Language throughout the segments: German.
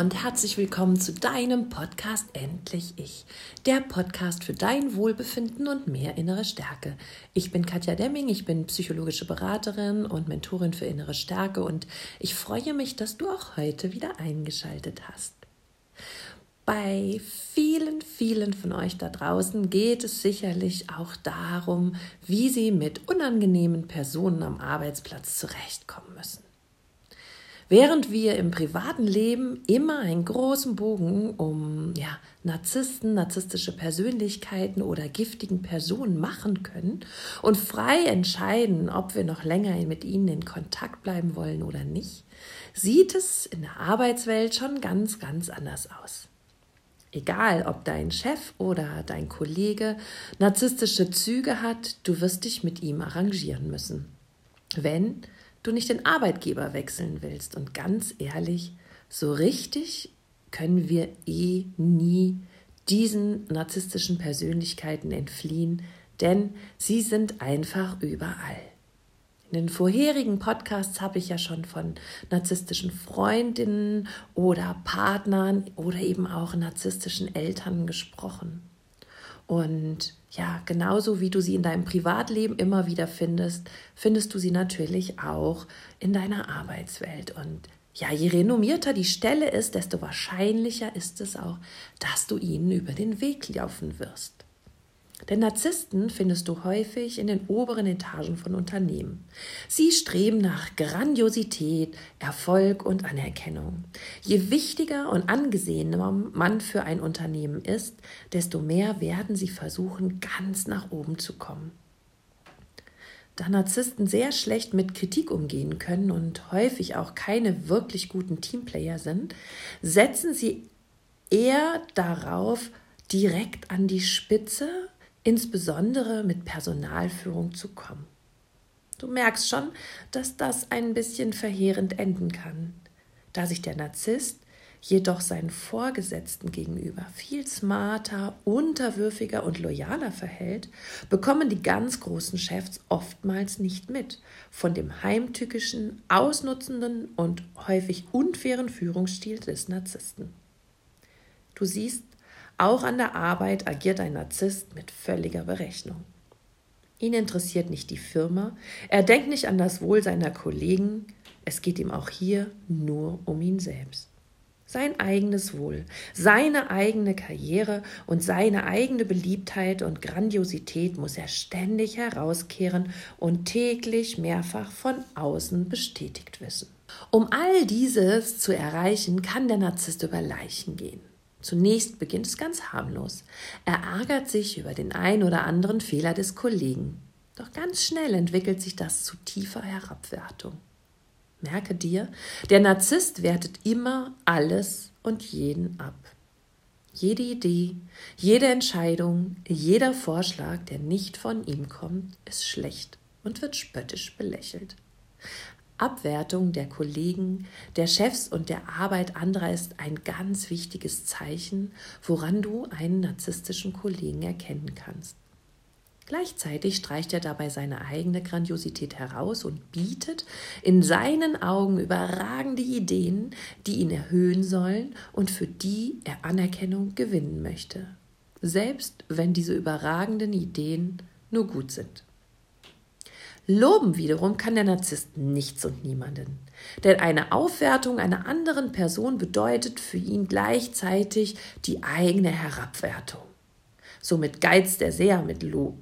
und herzlich willkommen zu deinem Podcast Endlich Ich, der Podcast für dein Wohlbefinden und mehr innere Stärke. Ich bin Katja Demming, ich bin psychologische Beraterin und Mentorin für innere Stärke und ich freue mich, dass du auch heute wieder eingeschaltet hast. Bei vielen, vielen von euch da draußen geht es sicherlich auch darum, wie sie mit unangenehmen Personen am Arbeitsplatz zurechtkommen müssen. Während wir im privaten Leben immer einen großen Bogen um ja, Narzissten, narzisstische Persönlichkeiten oder giftigen Personen machen können und frei entscheiden, ob wir noch länger mit ihnen in Kontakt bleiben wollen oder nicht, sieht es in der Arbeitswelt schon ganz, ganz anders aus. Egal, ob dein Chef oder dein Kollege narzisstische Züge hat, du wirst dich mit ihm arrangieren müssen. Wenn du nicht den Arbeitgeber wechseln willst. Und ganz ehrlich, so richtig können wir eh nie diesen narzisstischen Persönlichkeiten entfliehen, denn sie sind einfach überall. In den vorherigen Podcasts habe ich ja schon von narzisstischen Freundinnen oder Partnern oder eben auch narzisstischen Eltern gesprochen. Und ja, genauso wie du sie in deinem Privatleben immer wieder findest, findest du sie natürlich auch in deiner Arbeitswelt. Und ja, je renommierter die Stelle ist, desto wahrscheinlicher ist es auch, dass du ihnen über den Weg laufen wirst. Denn Narzissten findest du häufig in den oberen Etagen von Unternehmen. Sie streben nach Grandiosität, Erfolg und Anerkennung. Je wichtiger und angesehener man für ein Unternehmen ist, desto mehr werden sie versuchen, ganz nach oben zu kommen. Da Narzissten sehr schlecht mit Kritik umgehen können und häufig auch keine wirklich guten Teamplayer sind, setzen sie eher darauf, direkt an die Spitze insbesondere mit Personalführung zu kommen. Du merkst schon, dass das ein bisschen verheerend enden kann, da sich der Narzisst jedoch seinen Vorgesetzten gegenüber viel smarter, unterwürfiger und loyaler verhält, bekommen die ganz großen Chefs oftmals nicht mit von dem heimtückischen, ausnutzenden und häufig unfairen Führungsstil des Narzissten. Du siehst, auch an der Arbeit agiert ein Narzisst mit völliger Berechnung. Ihn interessiert nicht die Firma, er denkt nicht an das Wohl seiner Kollegen, es geht ihm auch hier nur um ihn selbst. Sein eigenes Wohl, seine eigene Karriere und seine eigene Beliebtheit und Grandiosität muss er ständig herauskehren und täglich mehrfach von außen bestätigt wissen. Um all dieses zu erreichen, kann der Narzisst über Leichen gehen. Zunächst beginnt es ganz harmlos. Er ärgert sich über den ein oder anderen Fehler des Kollegen. Doch ganz schnell entwickelt sich das zu tiefer Herabwertung. Merke dir, der Narzisst wertet immer alles und jeden ab. Jede Idee, jede Entscheidung, jeder Vorschlag, der nicht von ihm kommt, ist schlecht und wird spöttisch belächelt. Abwertung der Kollegen, der Chefs und der Arbeit anderer ist ein ganz wichtiges Zeichen, woran du einen narzisstischen Kollegen erkennen kannst. Gleichzeitig streicht er dabei seine eigene Grandiosität heraus und bietet in seinen Augen überragende Ideen, die ihn erhöhen sollen und für die er Anerkennung gewinnen möchte, selbst wenn diese überragenden Ideen nur gut sind. Loben wiederum kann der Narzisst nichts und niemanden. Denn eine Aufwertung einer anderen Person bedeutet für ihn gleichzeitig die eigene Herabwertung. Somit geizt er sehr mit Lob.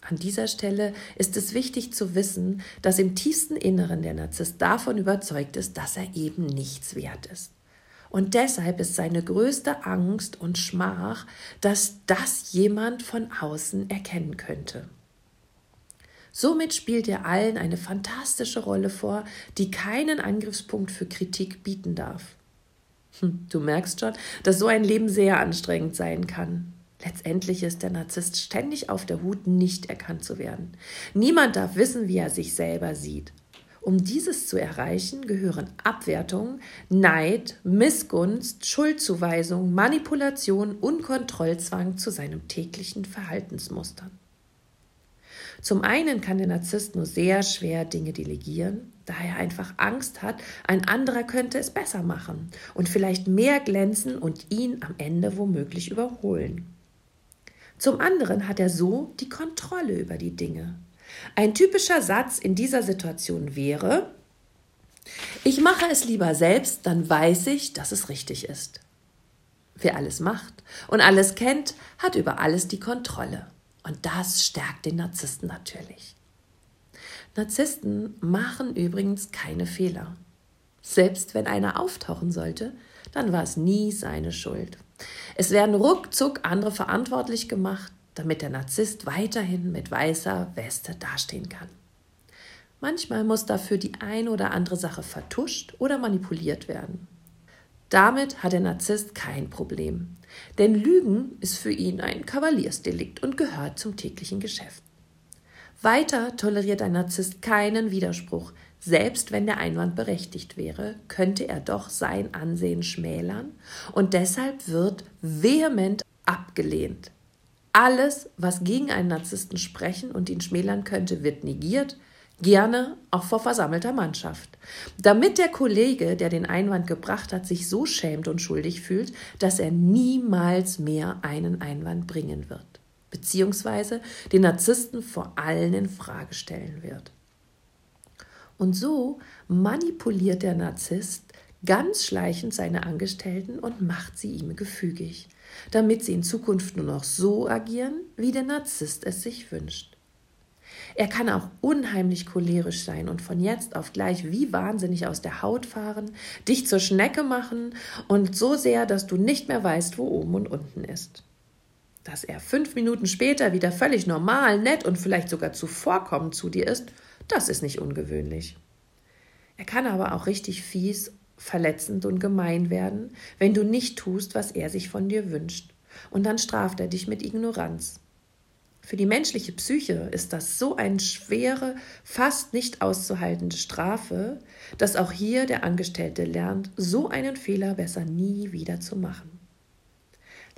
An dieser Stelle ist es wichtig zu wissen, dass im tiefsten Inneren der Narzisst davon überzeugt ist, dass er eben nichts wert ist. Und deshalb ist seine größte Angst und Schmach, dass das jemand von außen erkennen könnte. Somit spielt er allen eine fantastische Rolle vor, die keinen Angriffspunkt für Kritik bieten darf. Hm, du merkst schon, dass so ein Leben sehr anstrengend sein kann. Letztendlich ist der Narzisst ständig auf der Hut, nicht erkannt zu werden. Niemand darf wissen, wie er sich selber sieht. Um dieses zu erreichen, gehören Abwertung, Neid, Missgunst, Schuldzuweisung, Manipulation und Kontrollzwang zu seinem täglichen Verhaltensmustern. Zum einen kann der Narzisst nur sehr schwer Dinge delegieren, da er einfach Angst hat, ein anderer könnte es besser machen und vielleicht mehr glänzen und ihn am Ende womöglich überholen. Zum anderen hat er so die Kontrolle über die Dinge. Ein typischer Satz in dieser Situation wäre, ich mache es lieber selbst, dann weiß ich, dass es richtig ist. Wer alles macht und alles kennt, hat über alles die Kontrolle. Und das stärkt den Narzissten natürlich. Narzissten machen übrigens keine Fehler. Selbst wenn einer auftauchen sollte, dann war es nie seine Schuld. Es werden ruckzuck andere verantwortlich gemacht, damit der Narzisst weiterhin mit weißer Weste dastehen kann. Manchmal muss dafür die eine oder andere Sache vertuscht oder manipuliert werden. Damit hat der Narzisst kein Problem, denn Lügen ist für ihn ein Kavaliersdelikt und gehört zum täglichen Geschäft. Weiter toleriert ein Narzisst keinen Widerspruch, selbst wenn der Einwand berechtigt wäre, könnte er doch sein Ansehen schmälern und deshalb wird vehement abgelehnt. Alles, was gegen einen Narzissten sprechen und ihn schmälern könnte, wird negiert, gerne auch vor versammelter Mannschaft, damit der Kollege, der den Einwand gebracht hat, sich so schämt und schuldig fühlt, dass er niemals mehr einen Einwand bringen wird, beziehungsweise den Narzissten vor allen in Frage stellen wird. Und so manipuliert der Narzisst ganz schleichend seine Angestellten und macht sie ihm gefügig, damit sie in Zukunft nur noch so agieren, wie der Narzisst es sich wünscht. Er kann auch unheimlich cholerisch sein und von jetzt auf gleich wie wahnsinnig aus der Haut fahren, dich zur Schnecke machen und so sehr, dass du nicht mehr weißt, wo oben und unten ist. Dass er fünf Minuten später wieder völlig normal, nett und vielleicht sogar zuvorkommend zu dir ist, das ist nicht ungewöhnlich. Er kann aber auch richtig fies, verletzend und gemein werden, wenn du nicht tust, was er sich von dir wünscht. Und dann straft er dich mit Ignoranz. Für die menschliche Psyche ist das so eine schwere, fast nicht auszuhaltende Strafe, dass auch hier der Angestellte lernt, so einen Fehler besser nie wieder zu machen.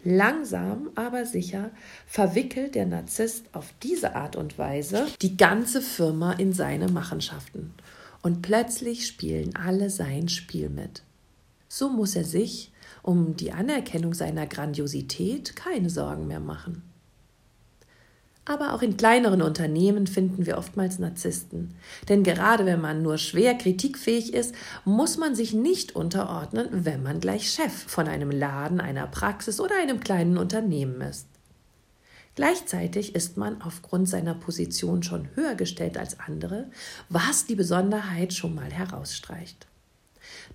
Langsam, aber sicher verwickelt der Narzisst auf diese Art und Weise die ganze Firma in seine Machenschaften. Und plötzlich spielen alle sein Spiel mit. So muss er sich um die Anerkennung seiner Grandiosität keine Sorgen mehr machen. Aber auch in kleineren Unternehmen finden wir oftmals Narzissten. Denn gerade wenn man nur schwer kritikfähig ist, muss man sich nicht unterordnen, wenn man gleich Chef von einem Laden, einer Praxis oder einem kleinen Unternehmen ist. Gleichzeitig ist man aufgrund seiner Position schon höher gestellt als andere, was die Besonderheit schon mal herausstreicht.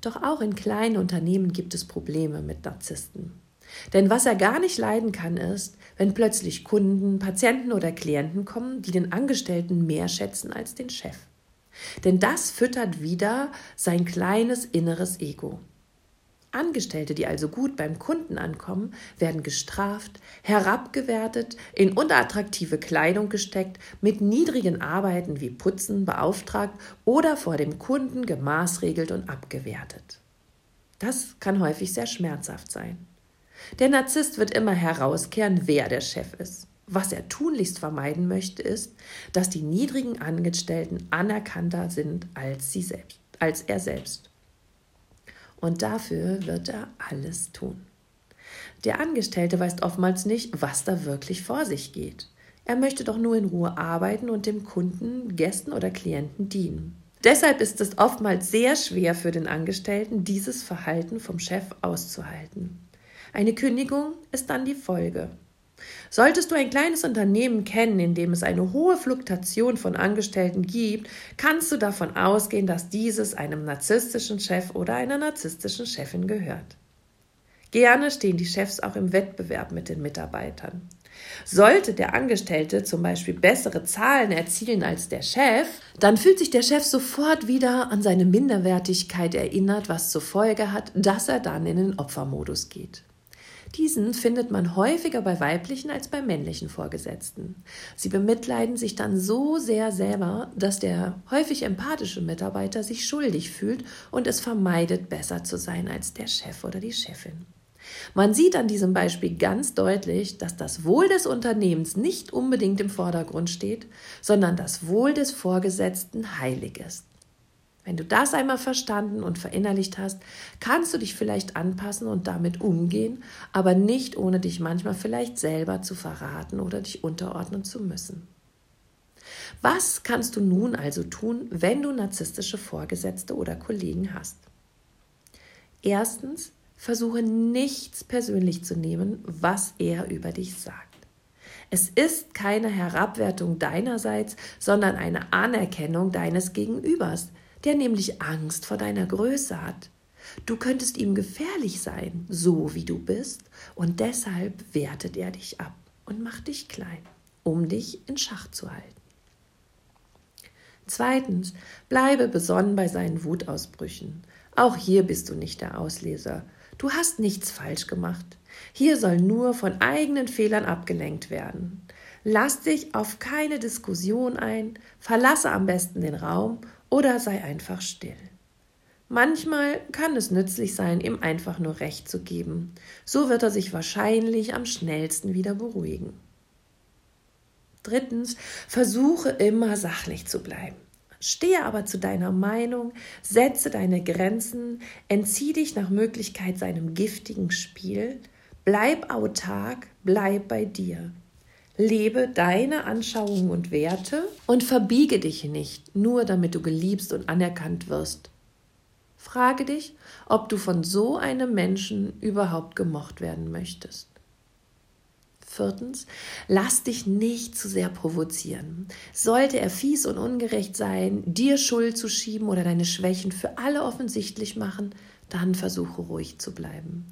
Doch auch in kleinen Unternehmen gibt es Probleme mit Narzissten. Denn was er gar nicht leiden kann, ist, wenn plötzlich Kunden, Patienten oder Klienten kommen, die den Angestellten mehr schätzen als den Chef. Denn das füttert wieder sein kleines inneres Ego. Angestellte, die also gut beim Kunden ankommen, werden gestraft, herabgewertet, in unattraktive Kleidung gesteckt, mit niedrigen Arbeiten wie Putzen beauftragt oder vor dem Kunden gemaßregelt und abgewertet. Das kann häufig sehr schmerzhaft sein. Der Narzisst wird immer herauskehren, wer der Chef ist. Was er tunlichst vermeiden möchte, ist, dass die niedrigen Angestellten anerkannter sind als, sie selbst, als er selbst. Und dafür wird er alles tun. Der Angestellte weiß oftmals nicht, was da wirklich vor sich geht. Er möchte doch nur in Ruhe arbeiten und dem Kunden, Gästen oder Klienten dienen. Deshalb ist es oftmals sehr schwer für den Angestellten, dieses Verhalten vom Chef auszuhalten. Eine Kündigung ist dann die Folge. Solltest du ein kleines Unternehmen kennen, in dem es eine hohe Fluktuation von Angestellten gibt, kannst du davon ausgehen, dass dieses einem narzisstischen Chef oder einer narzisstischen Chefin gehört. Gerne stehen die Chefs auch im Wettbewerb mit den Mitarbeitern. Sollte der Angestellte zum Beispiel bessere Zahlen erzielen als der Chef, dann fühlt sich der Chef sofort wieder an seine Minderwertigkeit erinnert, was zur Folge hat, dass er dann in den Opfermodus geht. Diesen findet man häufiger bei weiblichen als bei männlichen Vorgesetzten. Sie bemitleiden sich dann so sehr selber, dass der häufig empathische Mitarbeiter sich schuldig fühlt und es vermeidet, besser zu sein als der Chef oder die Chefin. Man sieht an diesem Beispiel ganz deutlich, dass das Wohl des Unternehmens nicht unbedingt im Vordergrund steht, sondern das Wohl des Vorgesetzten heilig ist. Wenn du das einmal verstanden und verinnerlicht hast, kannst du dich vielleicht anpassen und damit umgehen, aber nicht ohne dich manchmal vielleicht selber zu verraten oder dich unterordnen zu müssen. Was kannst du nun also tun, wenn du narzisstische Vorgesetzte oder Kollegen hast? Erstens, versuche nichts persönlich zu nehmen, was er über dich sagt. Es ist keine Herabwertung deinerseits, sondern eine Anerkennung deines Gegenübers, der nämlich Angst vor deiner Größe hat. Du könntest ihm gefährlich sein, so wie du bist, und deshalb wertet er dich ab und macht dich klein, um dich in Schach zu halten. Zweitens, bleibe besonnen bei seinen Wutausbrüchen. Auch hier bist du nicht der Ausleser. Du hast nichts falsch gemacht. Hier soll nur von eigenen Fehlern abgelenkt werden. Lass dich auf keine Diskussion ein, verlasse am besten den Raum oder sei einfach still. Manchmal kann es nützlich sein, ihm einfach nur Recht zu geben. So wird er sich wahrscheinlich am schnellsten wieder beruhigen. Drittens, versuche immer sachlich zu bleiben. Stehe aber zu deiner Meinung, setze deine Grenzen, entzieh dich nach Möglichkeit seinem giftigen Spiel, bleib autark, bleib bei dir. Lebe deine Anschauungen und Werte und verbiege dich nicht, nur damit du geliebst und anerkannt wirst. Frage dich, ob du von so einem Menschen überhaupt gemocht werden möchtest. Viertens, lass dich nicht zu sehr provozieren. Sollte er fies und ungerecht sein, dir Schuld zu schieben oder deine Schwächen für alle offensichtlich machen, dann versuche ruhig zu bleiben.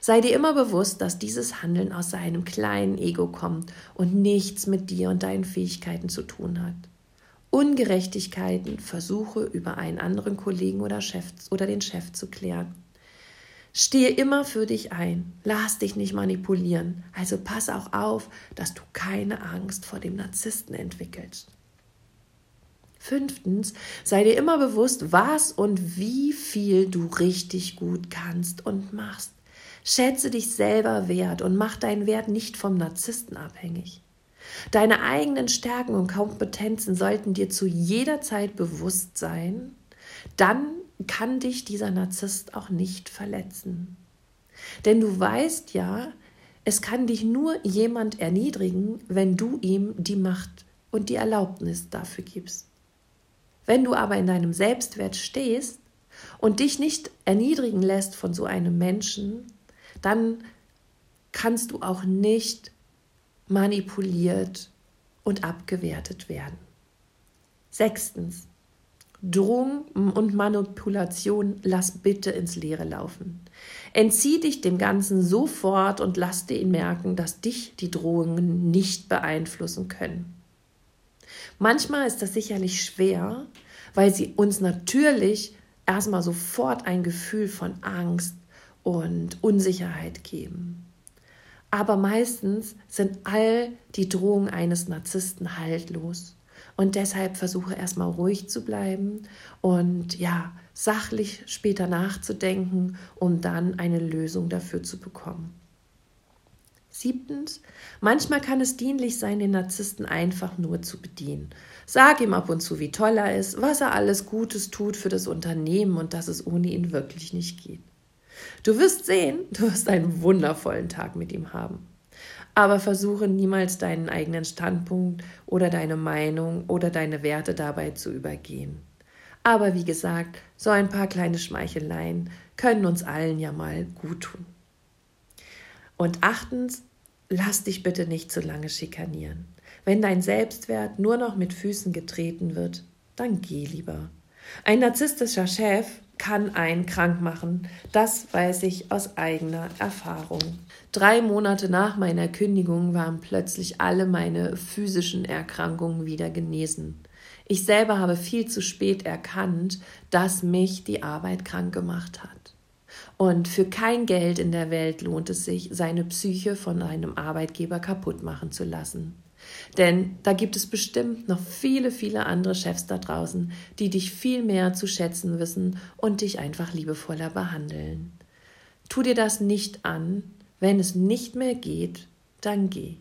Sei dir immer bewusst, dass dieses Handeln aus seinem kleinen Ego kommt und nichts mit dir und deinen Fähigkeiten zu tun hat. Ungerechtigkeiten versuche über einen anderen Kollegen oder Chef oder den Chef zu klären. Stehe immer für dich ein, lass dich nicht manipulieren, also pass auch auf, dass du keine Angst vor dem Narzissten entwickelst. Fünftens, sei dir immer bewusst, was und wie viel du richtig gut kannst und machst. Schätze dich selber wert und mach deinen Wert nicht vom Narzissten abhängig. Deine eigenen Stärken und Kompetenzen sollten dir zu jeder Zeit bewusst sein. Dann kann dich dieser Narzisst auch nicht verletzen. Denn du weißt ja, es kann dich nur jemand erniedrigen, wenn du ihm die Macht und die Erlaubnis dafür gibst. Wenn du aber in deinem Selbstwert stehst und dich nicht erniedrigen lässt von so einem Menschen, dann kannst du auch nicht manipuliert und abgewertet werden. Sechstens. Drohung und Manipulation lass bitte ins Leere laufen. Entzieh dich dem Ganzen sofort und lass dir ihn merken, dass dich die Drohungen nicht beeinflussen können. Manchmal ist das sicherlich schwer, weil sie uns natürlich erstmal sofort ein Gefühl von Angst und Unsicherheit geben. Aber meistens sind all die Drohungen eines Narzissten haltlos. Und deshalb versuche erstmal ruhig zu bleiben und ja, sachlich später nachzudenken, um dann eine Lösung dafür zu bekommen. Siebtens, manchmal kann es dienlich sein, den Narzissten einfach nur zu bedienen. Sag ihm ab und zu, wie toll er ist, was er alles Gutes tut für das Unternehmen und dass es ohne ihn wirklich nicht geht. Du wirst sehen, du wirst einen wundervollen Tag mit ihm haben. Aber versuche niemals deinen eigenen Standpunkt oder deine Meinung oder deine Werte dabei zu übergehen. Aber wie gesagt, so ein paar kleine Schmeicheleien können uns allen ja mal gut tun. Und achtens, lass dich bitte nicht zu lange schikanieren. Wenn dein Selbstwert nur noch mit Füßen getreten wird, dann geh lieber. Ein narzisstischer Chef kann einen krank machen. Das weiß ich aus eigener Erfahrung. Drei Monate nach meiner Kündigung waren plötzlich alle meine physischen Erkrankungen wieder genesen. Ich selber habe viel zu spät erkannt, dass mich die Arbeit krank gemacht hat. Und für kein Geld in der Welt lohnt es sich, seine Psyche von einem Arbeitgeber kaputt machen zu lassen. Denn da gibt es bestimmt noch viele, viele andere Chefs da draußen, die dich viel mehr zu schätzen wissen und dich einfach liebevoller behandeln. Tu dir das nicht an. Wenn es nicht mehr geht, dann geh.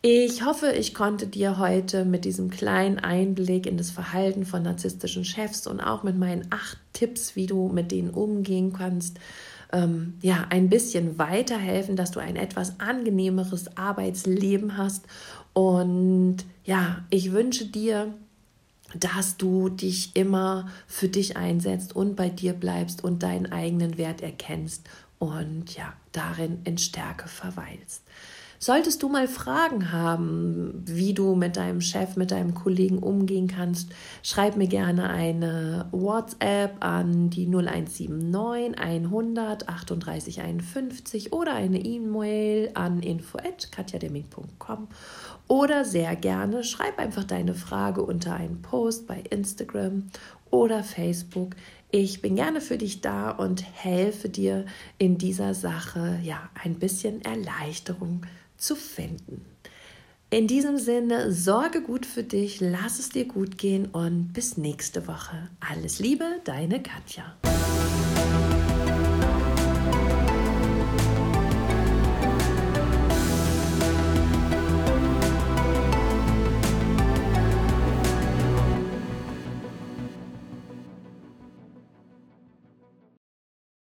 Ich hoffe, ich konnte dir heute mit diesem kleinen Einblick in das Verhalten von narzisstischen Chefs und auch mit meinen acht Tipps, wie du mit denen umgehen kannst, ähm, ja, ein bisschen weiterhelfen, dass du ein etwas angenehmeres Arbeitsleben hast. Und ja, ich wünsche dir, dass du dich immer für dich einsetzt und bei dir bleibst und deinen eigenen Wert erkennst und ja, darin in Stärke verweilst. Solltest du mal Fragen haben, wie du mit deinem Chef, mit deinem Kollegen umgehen kannst, schreib mir gerne eine WhatsApp an die 0179 100 38 51 oder eine E-Mail an info@katjademing.com oder sehr gerne schreib einfach deine Frage unter einen Post bei Instagram oder Facebook. Ich bin gerne für dich da und helfe dir in dieser Sache ja ein bisschen Erleichterung zu finden. In diesem Sinne, sorge gut für dich, lass es dir gut gehen und bis nächste Woche. Alles Liebe, deine Katja.